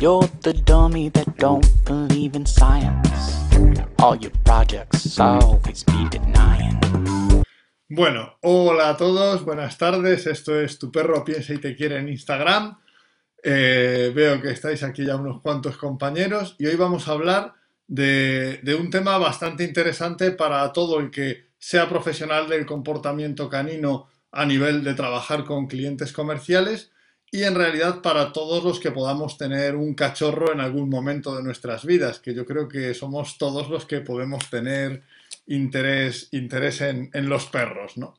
You're the dummy that don't believe in science. All your projects always be denying. Bueno, hola a todos, buenas tardes. Esto es Tu perro piensa y te quiere en Instagram. Eh, veo que estáis aquí ya unos cuantos compañeros y hoy vamos a hablar de, de un tema bastante interesante para todo el que sea profesional del comportamiento canino a nivel de trabajar con clientes comerciales y en realidad para todos los que podamos tener un cachorro en algún momento de nuestras vidas, que yo creo que somos todos los que podemos tener interés, interés en, los perros, ¿no?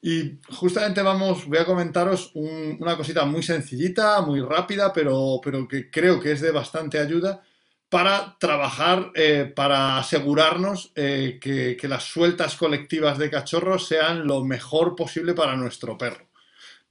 Y justamente vamos, voy a comentaros una cosita muy sencillita, muy rápida, pero, pero que creo que es de bastante ayuda para trabajar, eh, para asegurarnos eh, que, que las sueltas colectivas de cachorros sean lo mejor posible para nuestro perro.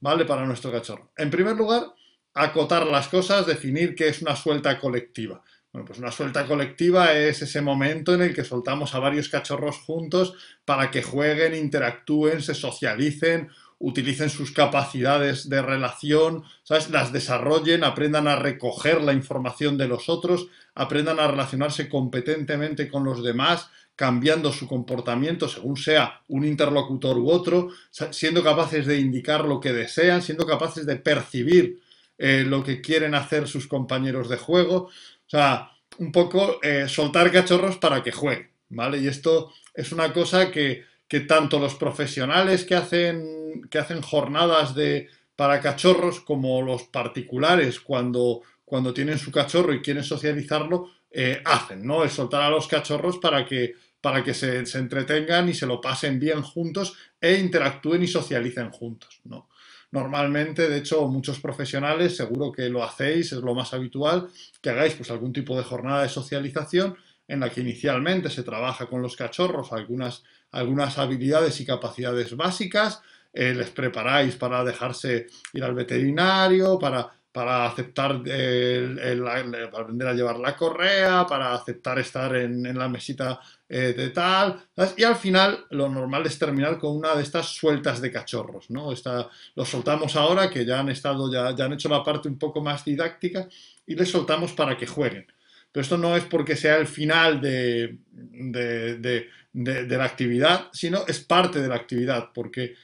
¿Vale? Para nuestro cachorro. En primer lugar, acotar las cosas, definir qué es una suelta colectiva. Bueno, pues una suelta colectiva es ese momento en el que soltamos a varios cachorros juntos para que jueguen, interactúen, se socialicen, utilicen sus capacidades de relación, ¿sabes? Las desarrollen, aprendan a recoger la información de los otros, aprendan a relacionarse competentemente con los demás, cambiando su comportamiento según sea un interlocutor u otro, siendo capaces de indicar lo que desean, siendo capaces de percibir eh, lo que quieren hacer sus compañeros de juego. O sea, un poco eh, soltar cachorros para que jueguen, ¿vale? Y esto es una cosa que, tanto los profesionales que hacen, que hacen jornadas de, para cachorros como los particulares cuando, cuando tienen su cachorro y quieren socializarlo, eh, hacen, ¿no? Es soltar a los cachorros para que para que se, entretengan y se lo pasen bien juntos e interactúen y socialicen juntos, ¿no? Normalmente, de hecho, muchos profesionales, seguro que lo hacéis, es lo más habitual, que hagáis pues algún tipo de jornada de socialización en la que inicialmente se trabaja con los cachorros algunas, algunas habilidades y capacidades básicas, eh, les preparáis para dejarse ir al veterinario, para para aceptar el, para aprender a llevar la correa, para aceptar estar en, la mesita eh, de tal, y al final lo normal es terminar con una de estas sueltas de cachorros, ¿no? Esta, los soltamos ahora que ya han estado, ya, ya han hecho la parte un poco más didáctica y les soltamos para que jueguen. Pero esto no es porque sea el final de, de, de la actividad, sino es parte de la actividad, porque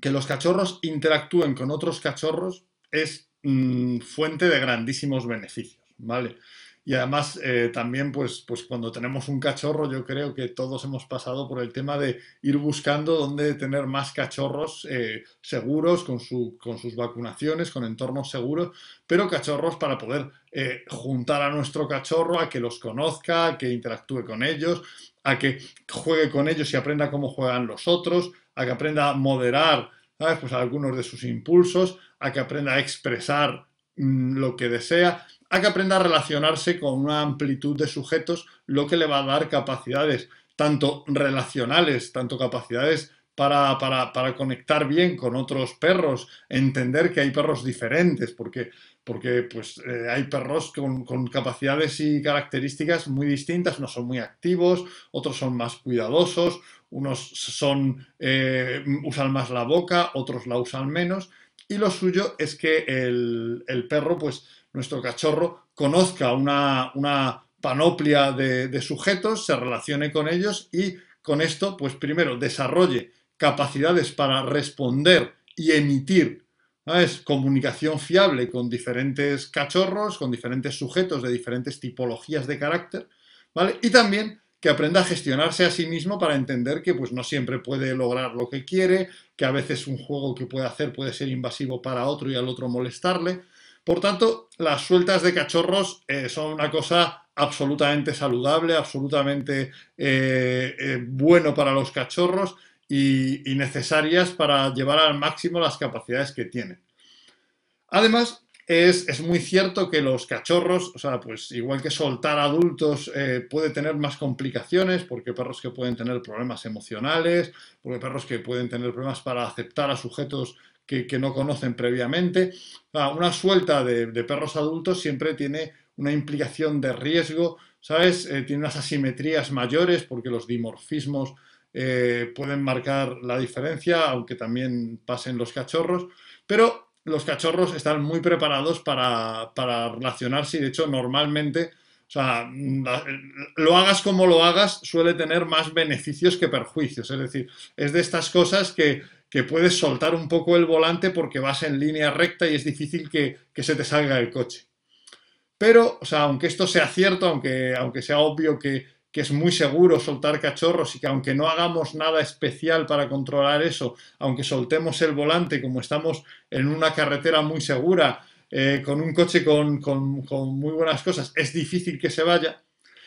que los cachorros interactúen con otros cachorros es Mm, fuente de grandísimos beneficios, ¿vale? Y además eh, también pues, pues cuando tenemos un cachorro yo creo que todos hemos pasado por el tema de ir buscando dónde tener más cachorros eh, seguros con, su, con, sus vacunaciones, con entornos seguros, pero cachorros para poder eh, juntar a nuestro cachorro, a que los conozca, a que interactúe con ellos, a que juegue con ellos y aprenda cómo juegan los otros, a que aprenda a moderar pues algunos de sus impulsos, a que aprenda a expresar mm, lo que desea, a que aprenda a relacionarse con una amplitud de sujetos, lo que le va a dar capacidades tanto relacionales, tanto capacidades para, para, conectar bien con otros perros, entender que hay perros diferentes, porque, porque pues, eh, hay perros con, con, capacidades y características muy distintas, unos son muy activos, otros son más cuidadosos, unos son, eh, usan más la boca, otros la usan menos, y lo suyo es que el, perro, pues nuestro cachorro, conozca una, panoplia de, sujetos, se relacione con ellos y con esto, pues primero, desarrolle capacidades para responder y emitir comunicación fiable con diferentes cachorros, con diferentes sujetos de diferentes tipologías de carácter, ¿vale? Y también que aprenda a gestionarse a sí mismo para entender que pues, no siempre puede lograr lo que quiere, que a veces un juego que puede hacer puede ser invasivo para otro y al otro molestarle. Por tanto, las sueltas de cachorros eh, son una cosa absolutamente saludable, absolutamente eh, eh, bueno para los cachorros y, necesarias para llevar al máximo las capacidades que tienen. Además, es, muy cierto que los cachorros, o sea, pues igual que soltar adultos puede tener más complicaciones, porque perros que pueden tener problemas emocionales, porque perros que pueden tener problemas para aceptar a sujetos que, no conocen previamente. una suelta de, perros adultos siempre tiene una implicación de riesgo, ¿sabes? Eh, tiene unas asimetrías mayores porque los dimorfismos eh, pueden marcar la diferencia, aunque también pasen los cachorros, pero los cachorros están muy preparados para, relacionarse y de hecho normalmente, o sea, lo hagas como lo hagas, suele tener más beneficios que perjuicios. Es decir, es de estas cosas que, que puedes soltar un poco el volante porque vas en línea recta y es difícil que, que se te salga el coche. Pero, o sea, aunque esto sea cierto, aunque, aunque sea obvio que, que es muy seguro soltar cachorros y que aunque no hagamos nada especial para controlar eso, aunque soltemos el volante como estamos en una carretera muy segura, eh, con un coche con, muy buenas cosas, es difícil que se vaya,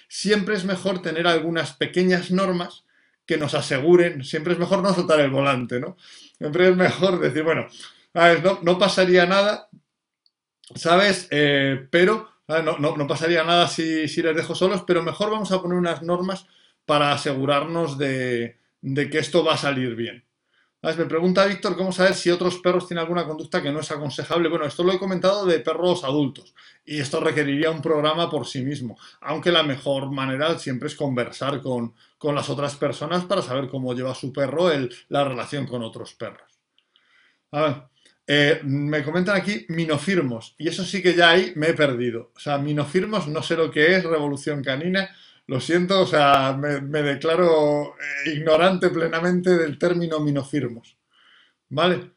siempre es mejor tener algunas pequeñas normas que nos aseguren, siempre es mejor no soltar el volante, ¿no? Siempre es mejor decir, bueno, no, pasaría nada, ¿sabes? Eh, pero Ah, no, pasaría nada si, les dejo solos, pero mejor vamos a poner unas normas para asegurarnos de, que esto va a salir bien. Me pregunta Víctor cómo saber si otros perros tienen alguna conducta que no es aconsejable. Bueno, esto lo he comentado de perros adultos y esto requeriría un programa por sí mismo, aunque la mejor manera siempre es conversar con, las otras personas para saber cómo lleva su perro la relación con otros perros. Eh, me comentan aquí minofirmos, y eso sí que ya ahí me he perdido. O sea, minofirmos no sé lo que es, revolución canina, lo siento, o sea, me, declaro eh, ignorante plenamente del término minofirmos. ¿Vale?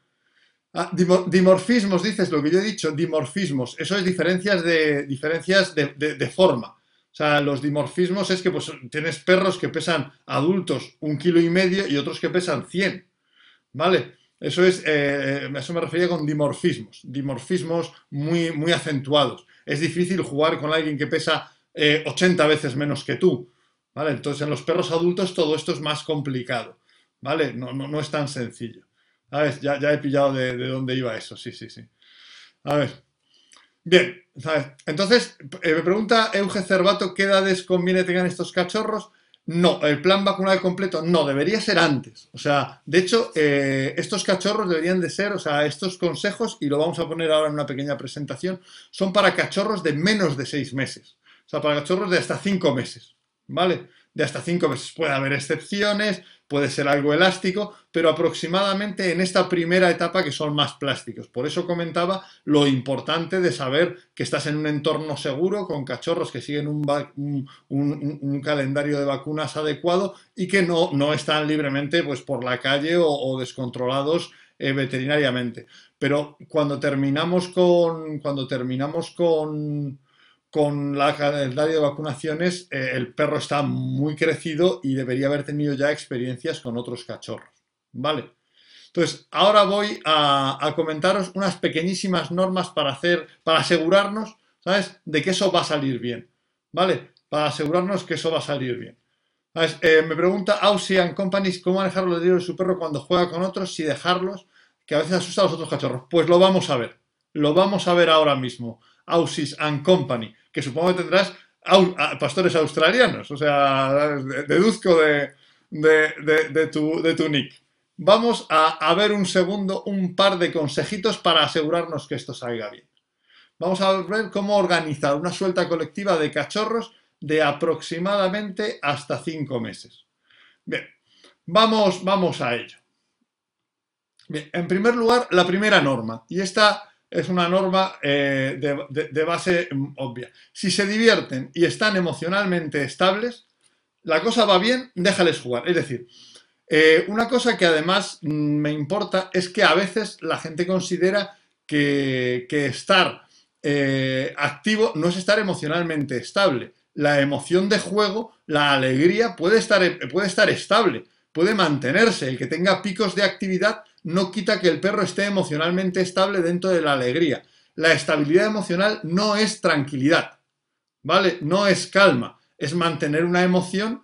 Ah, dimorfismos, dices lo que yo he dicho, dimorfismos, eso es diferencias de, diferencias de, forma. Sea, los dimorfismos es que pues, tienes perros que pesan adultos un kilo y medio y otros que pesan 100. ¿Vale? Eso es, eh, eso me refería con dimorfismos, dimorfismos muy, muy acentuados. Es difícil jugar con alguien que pesa 80 eh, veces menos que tú, ¿vale? Entonces en los perros adultos todo esto es más complicado, ¿vale? No, no, es tan sencillo. A ver, ya, ya he pillado de, dónde iba eso, sí, sí, sí. A ver. Bien, entonces eh, me pregunta Euge Cervato qué edades conviene tengan estos cachorros. No, el plan vacunal completo no, debería ser antes. O sea, de hecho, eh, estos cachorros deberían de ser, o sea, estos consejos, y lo vamos a poner ahora en una pequeña presentación, son para cachorros de menos de seis meses. O sea, para cachorros de hasta cinco meses, ¿vale? De hasta cinco meses. Puede haber excepciones, puede ser algo elástico, pero aproximadamente en esta primera etapa que son más plásticos. Por eso comentaba lo importante de saber que estás en un entorno seguro con cachorros que siguen un, calendario de vacunas adecuado y que no, no están libremente pues, por la calle o, descontrolados eh, veterinariamente. Pero cuando terminamos con. Cuando terminamos con con la calendario de vacunaciones, eh, el perro está muy crecido y debería haber tenido ya experiencias con otros cachorros. ¿Vale? Entonces, ahora voy a, comentaros unas pequeñísimas normas para hacer, para asegurarnos, ¿sabes?, de que eso va a salir bien. ¿Vale? Para asegurarnos que eso va a salir bien. Eh, me pregunta Aussian Companies cómo manejar los de su perro cuando juega con otros, si dejarlos, que a veces asusta a los otros cachorros. Pues lo vamos a ver. Lo vamos a ver ahora mismo. Aussies and Company, que supongo que tendrás pastores australianos, o sea, deduzco de, de, tu, de tu nick. Vamos a, ver un segundo un par de consejitos para asegurarnos que esto salga bien. Vamos a ver cómo organizar una suelta colectiva de cachorros de aproximadamente hasta 5 meses. Bien, vamos, vamos a ello. En primer lugar, la primera norma, y esta es una norma eh, de, base mm, obvia. Si se divierten y están emocionalmente estables, la cosa va bien, déjales jugar. Es decir, eh, una cosa que además mm, me importa es que a veces la gente considera que, estar eh, activo no es estar emocionalmente estable. La emoción de juego, la alegría puede estar, puede estar estable, puede mantenerse. El que tenga picos de actividad no quita que el perro esté emocionalmente estable dentro de la alegría. La estabilidad emocional no es tranquilidad, ¿vale? No es calma, es mantener una emoción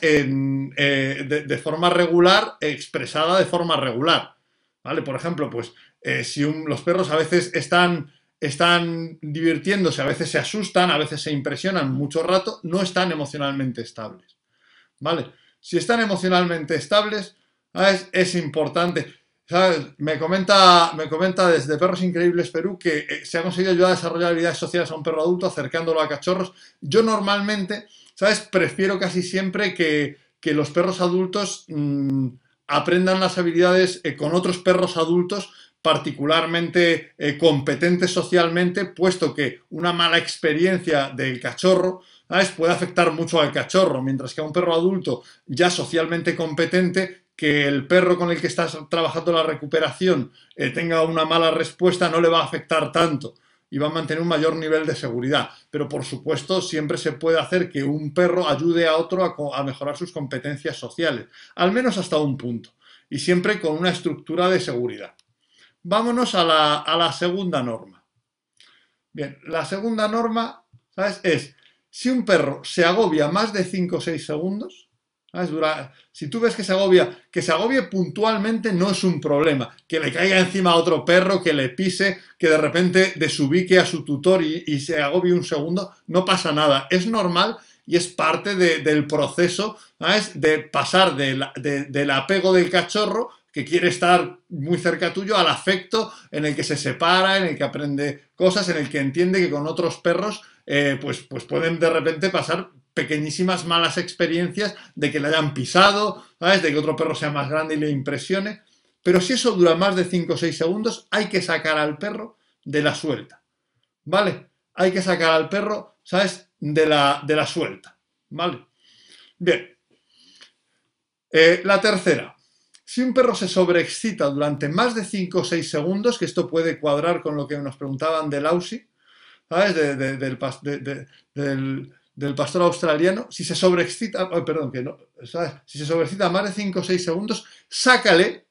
eh, de, forma regular, expresada de forma regular, ¿vale? Por ejemplo, pues eh, si los perros a veces están, están divirtiéndose, a veces se asustan, a veces se impresionan mucho rato, no están emocionalmente estables, ¿vale? Si están emocionalmente estables, es importante. Me comenta, me comenta desde Perros Increíbles Perú que eh, se ha conseguido ayudar a desarrollar habilidades sociales a un perro adulto acercándolo a cachorros. Yo normalmente, ¿sabes? Prefiero casi siempre que, los perros adultos mm, aprendan las habilidades eh, con otros perros adultos particularmente eh, competentes socialmente, puesto que una mala experiencia del cachorro puede afectar mucho al cachorro, mientras que a un perro adulto ya socialmente competente, que el perro con el que estás trabajando la recuperación eh, tenga una mala respuesta no le va a afectar tanto y va a mantener un mayor nivel de seguridad. Pero por supuesto siempre se puede hacer que un perro ayude a otro a, mejorar sus competencias sociales, al menos hasta un punto, y siempre con una estructura de seguridad. Vámonos a la, a la segunda norma. Bien, la segunda norma, ¿sabes? Es si un perro se agobia más de 5 o 6 segundos, si tú ves que se agobia, que se agobie puntualmente no es un problema. Que le caiga encima a otro perro, que le pise, que de repente desubique a su tutor y, se agobie un segundo, no pasa nada. Es normal y es parte del proceso de pasar del apego del cachorro que quiere estar muy cerca tuyo al afecto en el que se separa, en el que aprende cosas, en el que entiende que con otros perros eh, pues, pues pueden de repente pasar pequeñísimas malas experiencias de que le hayan pisado, ¿sabes? De que otro perro sea más grande y le impresione. Pero si eso dura más de 5 o 6 segundos, hay que sacar al perro de la suelta. ¿Vale? Hay que sacar al perro, ¿sabes? De la, de la suelta. ¿Vale? Bien. Eh, la tercera. Si un perro se sobreexcita durante más de 5 o 6 segundos, que esto puede cuadrar con lo que nos preguntaban del AUSI, ¿sabes? del, del, pastor australiano, si se sobreexcita, perdón, que no, ¿sabes? Si se sobreexcita más de 5 o 6 segundos, sácale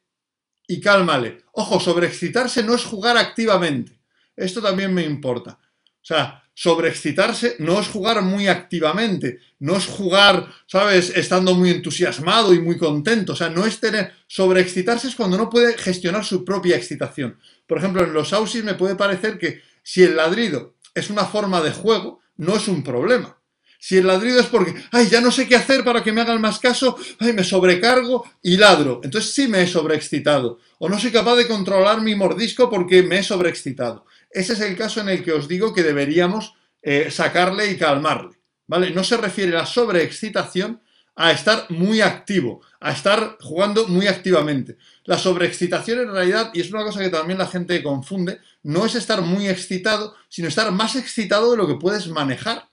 y cálmale. Ojo, sobreexcitarse no es jugar activamente. Esto también me importa. O sea, sobreexcitarse no es jugar muy activamente, no es jugar, ¿sabes?, estando muy entusiasmado y muy contento. O sea, no es tener. Sobreexcitarse es cuando no puede gestionar su propia excitación. Por ejemplo, en los ausis me puede parecer que si el ladrido es una forma de juego, no es un problema. Si el ladrido es porque, ay, ya no sé qué hacer para que me hagan más caso, ay, me sobrecargo y ladro. Entonces sí me he sobreexcitado. O no soy capaz de controlar mi mordisco porque me he sobreexcitado. Ese es el caso en el que os digo que deberíamos eh, sacarle y calmarle. ¿Vale? No se refiere la sobreexcitación a estar muy activo, a estar jugando muy activamente. La sobreexcitación en realidad, y es una cosa que también la gente confunde, no es estar muy excitado, sino estar más excitado de lo que puedes manejar.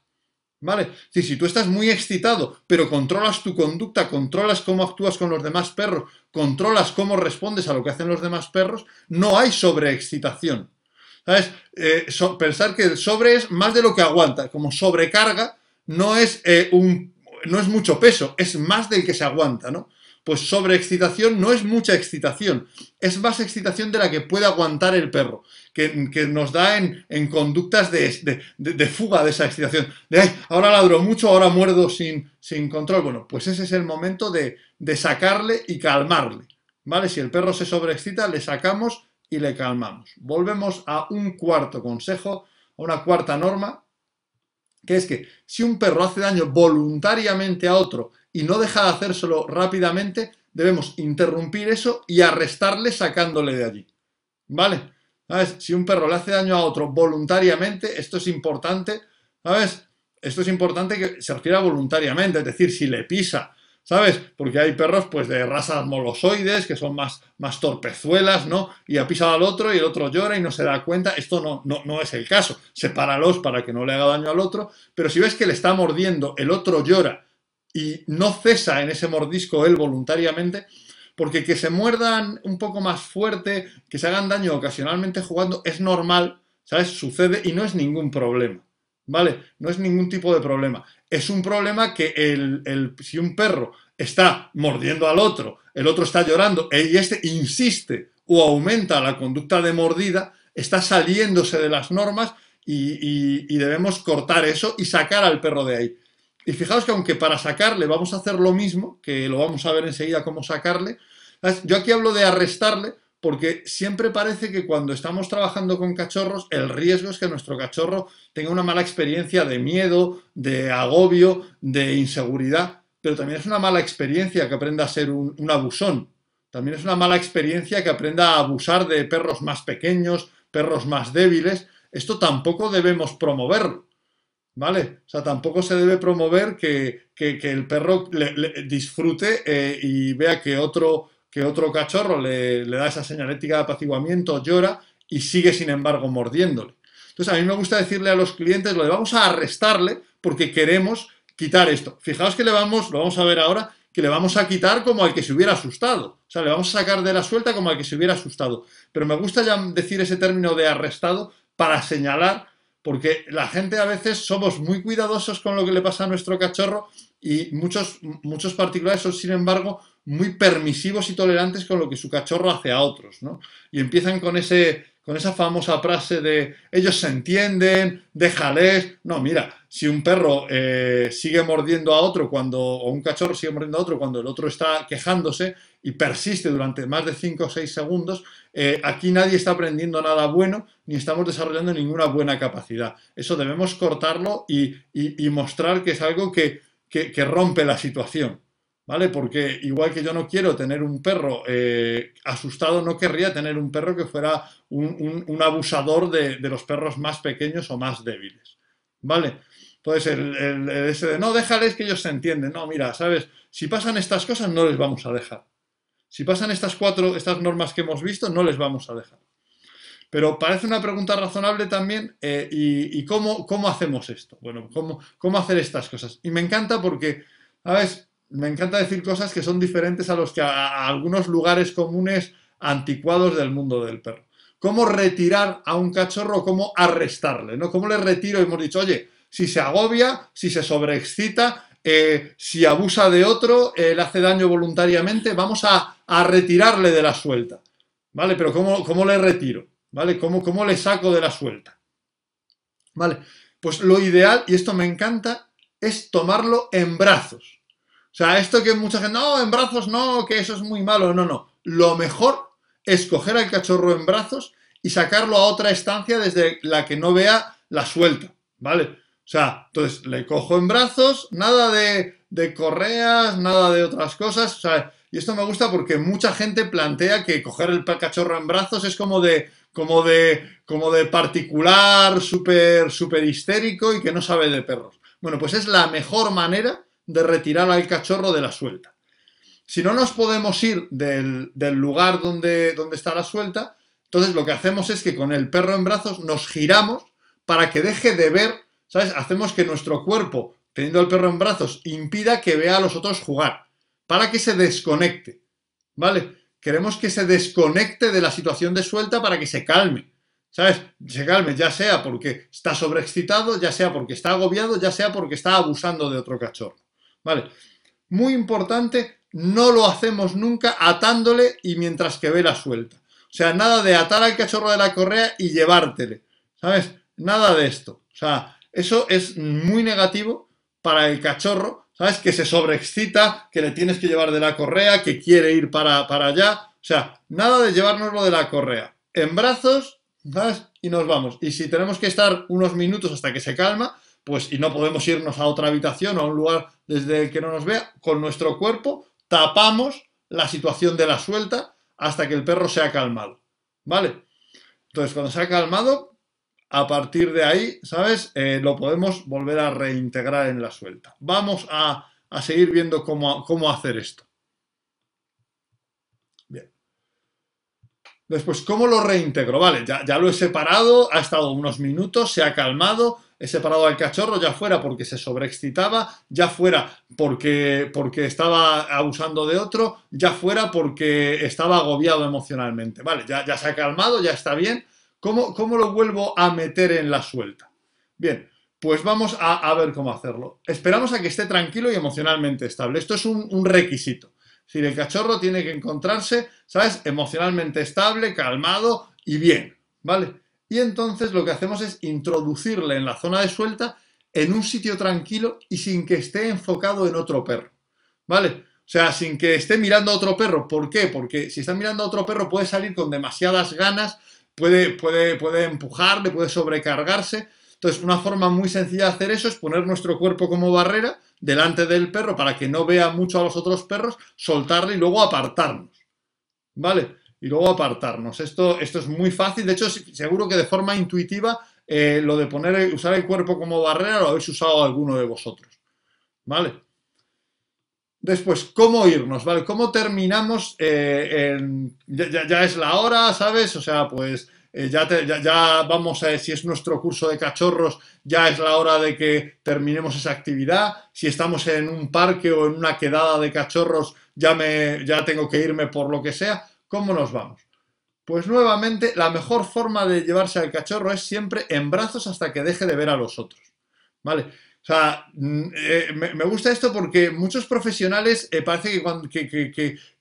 ¿Vale? Si, si tú estás muy excitado, pero controlas tu conducta, controlas cómo actúas con los demás perros, controlas cómo respondes a lo que hacen los demás perros, no hay sobreexcitación. ¿Sabes? Eh, pensar que el sobre es más de lo que aguanta. Como sobrecarga, no es, eh, un, no es mucho peso, es más del que se aguanta, ¿no? Pues sobreexcitación no es mucha excitación, es más excitación de la que puede aguantar el perro, que, nos da en, conductas de, fuga de esa excitación. De, ay, ahora ladro mucho, ahora muerdo sin, sin control. Bueno, pues ese es el momento de, sacarle y calmarle. ¿Vale? Si el perro se sobreexcita, le sacamos y le calmamos. Volvemos a un cuarto consejo, a una cuarta norma, que es que si un perro hace daño voluntariamente a otro y no deja de hacérselo rápidamente, debemos interrumpir eso y arrestarle sacándole de allí. ¿Vale? ¿Sabes? Si un perro le hace daño a otro voluntariamente, esto es importante, ¿sabes? Esto es importante que se refiera voluntariamente, es decir, si le pisa, ¿sabes? Porque hay perros pues de razas molosoides que son más, más torpezuelas, ¿no? Y ha pisado al otro y el otro llora y no se da cuenta. Esto no, no, no es el caso. Sepáralos para que no le haga daño al otro. Pero si ves que le está mordiendo, el otro llora y no cesa en ese mordisco él voluntariamente, porque que se muerdan un poco más fuerte, que se hagan daño ocasionalmente jugando, es normal, ¿sabes? Sucede y no es ningún problema, ¿vale? No es ningún tipo de problema. Es un problema que el, si un perro está mordiendo al otro, el otro está llorando y este insiste o aumenta la conducta de mordida, está saliéndose de las normas y debemos cortar eso y sacar al perro de ahí. Y fijaos que aunque para sacarle vamos a hacer lo mismo, que lo vamos a ver enseguida cómo sacarle, yo aquí hablo de arrestarle porque siempre parece que cuando estamos trabajando con cachorros, el riesgo es que nuestro cachorro tenga una mala experiencia de miedo, de agobio, de inseguridad, pero también es una mala experiencia que aprenda a ser un, abusón. También es una mala experiencia que aprenda a abusar de perros más pequeños, perros más débiles. Esto tampoco debemos promoverlo. ¿Vale? O sea, tampoco se debe promover que, el perro disfrute eh, y vea que otro, que otro cachorro le, le da esa señalética de apaciguamiento, llora y sigue sin embargo mordiéndole. Entonces a mí me gusta decirle a los clientes, lo de vamos a arrestarle porque queremos quitar esto. Fijaos que le vamos, lo vamos a ver ahora, que le vamos a quitar como al que se hubiera asustado. O sea, le vamos a sacar de la suelta como al que se hubiera asustado. Pero me gusta ya decir ese término de arrestado para señalar, porque la gente a veces somos muy cuidadosos con lo que le pasa a nuestro cachorro y muchos, muchos particulares son, sin embargo, muy permisivos y tolerantes con lo que su cachorro hace a otros, ¿no? Y empiezan con ese con esa famosa frase de ellos se entienden, déjales. No, mira, si un perro eh, sigue mordiendo a otro cuando, o un cachorro sigue mordiendo a otro cuando el otro está quejándose y persiste durante más de 5 o 6 segundos, eh, aquí nadie está aprendiendo nada bueno ni estamos desarrollando ninguna buena capacidad. Eso debemos cortarlo y, mostrar que es algo que rompe la situación. ¿Vale? Porque igual que yo no quiero tener un perro eh, asustado, no querría tener un perro que fuera un, abusador de, los perros más pequeños o más débiles, ¿vale? Entonces, el, ese de no, déjales que ellos se entienden. No, mira, ¿sabes? Si pasan estas cosas, no les vamos a dejar. Si pasan estas cuatro, estas normas que hemos visto, no les vamos a dejar. Pero parece una pregunta razonable también, eh, y, cómo, cómo, hacemos esto? Bueno, ¿cómo, ¿cómo hacer estas cosas? Y me encanta porque, ¿sabes? Me encanta decir cosas que son diferentes a los que a, algunos lugares comunes anticuados del mundo del perro. ¿Cómo retirar a un cachorro? ¿Cómo arrestarle? ¿no? ¿Cómo le retiro? Hemos dicho, oye, si se agobia, si se sobreexcita, eh, si abusa de otro, eh, le hace daño voluntariamente, vamos a, retirarle de la suelta. ¿Vale? Pero ¿cómo, cómo le retiro? ¿Vale? ¿Cómo, ¿Cómo le saco de la suelta? ¿Vale? Pues lo ideal, y esto me encanta, es tomarlo en brazos. Sea, esto que mucha gente, no, en brazos no, que eso es muy malo. No, no. Lo mejor es coger al cachorro en brazos y sacarlo a otra estancia desde la que no vea la suelta, ¿vale? O sea, entonces le cojo en brazos, nada de, de correas, nada de otras cosas. O y esto me gusta porque mucha gente plantea que coger el cachorro en brazos es como de, como de, como de particular, súper, súper histérico y que no sabe de perros. Bueno, pues es la mejor manera de retirar al cachorro de la suelta. Si no nos podemos ir del, lugar donde, donde está la suelta, entonces lo que hacemos es que con el perro en brazos nos giramos para que deje de ver, ¿sabes? Hacemos que nuestro cuerpo, teniendo el perro en brazos, impida que vea a los otros jugar, para que se desconecte, ¿vale? Queremos que se desconecte de la situación de suelta para que se calme, ¿sabes? Se calme, ya sea porque está sobreexcitado, ya sea porque está agobiado, ya sea porque está abusando de otro cachorro. ¿Vale? Muy importante, no lo hacemos nunca atándole y mientras que ve la suelta. O sea, nada de atar al cachorro de la correa y llevártele. ¿Sabes? Nada de esto. O sea, eso es muy negativo para el cachorro, ¿sabes? Que se sobreexcita, que le tienes que llevar de la correa, que quiere ir para, para allá. O sea, nada de llevárnoslo de la correa. En brazos, ¿sabes? Y nos vamos. Y si tenemos que estar unos minutos hasta que se calma, pues y no podemos irnos a otra habitación o a un lugar desde el que no nos vea, con nuestro cuerpo tapamos la situación de la suelta hasta que el perro se ha calmado. ¿Vale? Entonces, cuando se ha calmado, a partir de ahí, ¿sabes? Eh, lo podemos volver a reintegrar en la suelta. Vamos a, seguir viendo cómo, cómo hacer esto. Bien. Después, ¿cómo lo reintegro? Vale, ya, ya lo he separado, ha estado unos minutos, se ha calmado, he separado al cachorro, ya fuera porque se sobreexcitaba, ya fuera porque, porque estaba abusando de otro, ya fuera porque estaba agobiado emocionalmente. Vale, ya, ya se ha calmado, ya está bien. ¿Cómo, ¿Cómo, lo vuelvo a meter en la suelta? Bien, pues vamos a, ver cómo hacerlo. Esperamos a que esté tranquilo y emocionalmente estable. Esto es un, un requisito. Si el cachorro tiene que encontrarse, ¿sabes? Emocionalmente estable, calmado y bien, ¿vale? Y entonces lo que hacemos es introducirle en la zona de suelta en un sitio tranquilo y sin que esté enfocado en otro perro. ¿Vale? O sea, sin que esté mirando a otro perro. ¿Por qué? Porque si está mirando a otro perro puede salir con demasiadas ganas, puede, puede, puede empujarle, puede sobrecargarse. Entonces, una forma muy sencilla de hacer eso es poner nuestro cuerpo como barrera delante del perro para que no vea mucho a los otros perros, soltarle y luego apartarnos. ¿Vale? Y luego apartarnos. Esto, esto es muy fácil, de hecho seguro que de forma intuitiva eh, lo de poner, usar el cuerpo como barrera lo habéis usado alguno de vosotros. ¿Vale? Después, ¿cómo irnos? ¿Vale? ¿Cómo terminamos? Eh, ya, es la hora, ¿sabes? O sea, pues eh, ya, ya, vamos a, si es nuestro curso de cachorros, ya es la hora de que terminemos esa actividad. Si estamos en un parque o en una quedada de cachorros, ya, me, ya tengo que irme por lo que sea. ¿Cómo nos vamos? Pues nuevamente, la mejor forma de llevarse al cachorro es siempre en brazos hasta que deje de ver a los otros. ¿Vale? O sea, mm, eh, me, gusta esto porque muchos profesionales eh, parece que,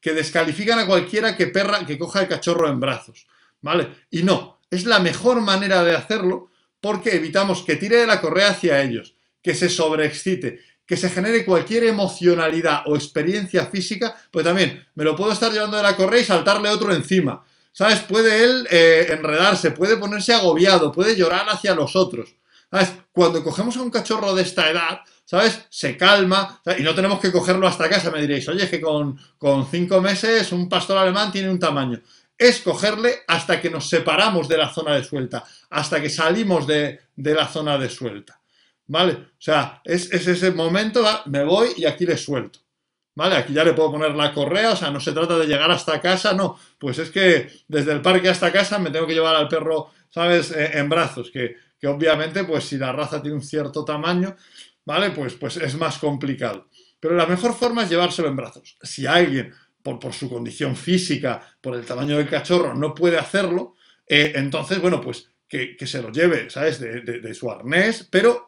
que, descalifican a cualquiera que, perra, que coja el cachorro en brazos. ¿vale? Y no, es la mejor manera de hacerlo porque evitamos que tire de la correa hacia ellos, que se sobreexcite, que se genere cualquier emocionalidad o experiencia física, pues también me lo puedo estar llevando de la correa y saltarle otro encima. ¿Sabes? Puede él eh, enredarse, puede ponerse agobiado, puede llorar hacia los otros. ¿Sabes? Cuando cogemos a un cachorro de esta edad, ¿sabes? Se calma y no tenemos que cogerlo hasta casa. Me diréis, oye, que con, con cinco meses un pastor alemán tiene un tamaño es cogerle hasta que nos separamos de la zona de suelta, hasta que salimos de, la zona de suelta. ¿Vale? O sea, es, ese momento, me voy y aquí le suelto. ¿Vale? Aquí ya le puedo poner la correa, o sea, no se trata de llegar hasta casa, no. Pues es que desde el parque hasta casa me tengo que llevar al perro, ¿sabes?, eh, en brazos, que, que obviamente, pues si la raza tiene un cierto tamaño, ¿vale? Pues, pues es más complicado. Pero la mejor forma es llevárselo en brazos. Si alguien por, su condición física, por el tamaño del cachorro, no puede hacerlo, eh, entonces, bueno, pues que, se lo lleve, ¿sabes? De, su arnés, pero